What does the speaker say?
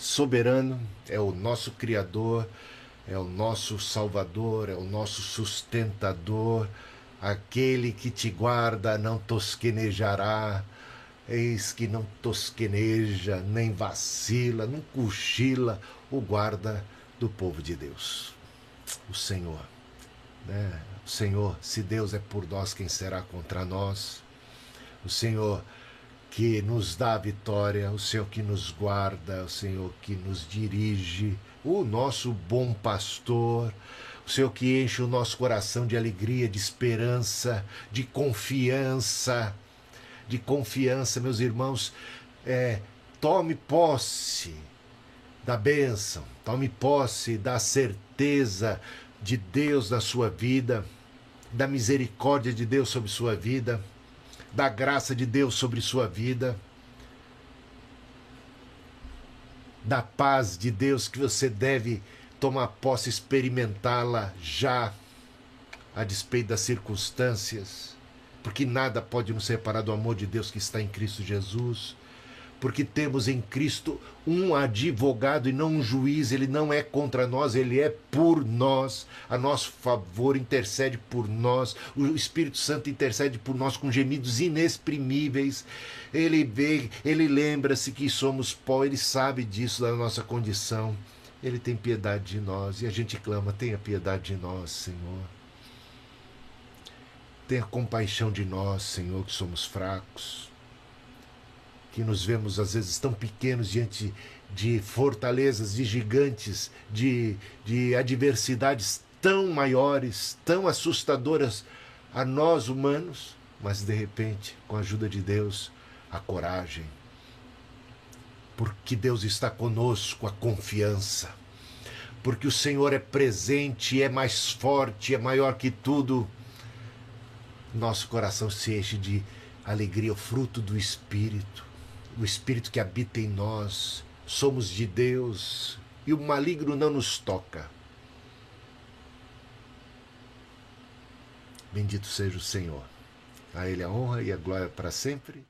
soberano, é o nosso Criador, é o nosso Salvador, é o nosso sustentador, aquele que te guarda não tosquenejará. Eis que não tosqueneja, nem vacila, não cochila o guarda do povo de Deus, o Senhor. Né? O Senhor, se Deus é por nós, quem será contra nós? O Senhor que nos dá a vitória, o Senhor que nos guarda, o Senhor que nos dirige, o nosso bom pastor, o Senhor que enche o nosso coração de alegria, de esperança, de confiança, de confiança, meus irmãos. É, tome posse da bênção, tome posse da certeza de Deus na sua vida, da misericórdia de Deus sobre sua vida da graça de Deus sobre sua vida, da paz de Deus que você deve tomar posse, experimentá-la já, a despeito das circunstâncias, porque nada pode nos separar do amor de Deus que está em Cristo Jesus porque temos em Cristo um advogado e não um juiz, ele não é contra nós, ele é por nós, a nosso favor, intercede por nós, o Espírito Santo intercede por nós com gemidos inexprimíveis. Ele vê, ele lembra-se que somos pó, ele sabe disso da nossa condição. Ele tem piedade de nós e a gente clama: tenha piedade de nós, Senhor. Tenha compaixão de nós, Senhor, que somos fracos que nos vemos às vezes tão pequenos diante de fortalezas, de gigantes, de, de adversidades tão maiores, tão assustadoras a nós humanos, mas de repente, com a ajuda de Deus, a coragem. Porque Deus está conosco, a confiança. Porque o Senhor é presente, é mais forte, é maior que tudo. Nosso coração se enche de alegria, o fruto do Espírito o Espírito que habita em nós, somos de Deus e o maligno não nos toca. Bendito seja o Senhor. A Ele a honra e a glória para sempre.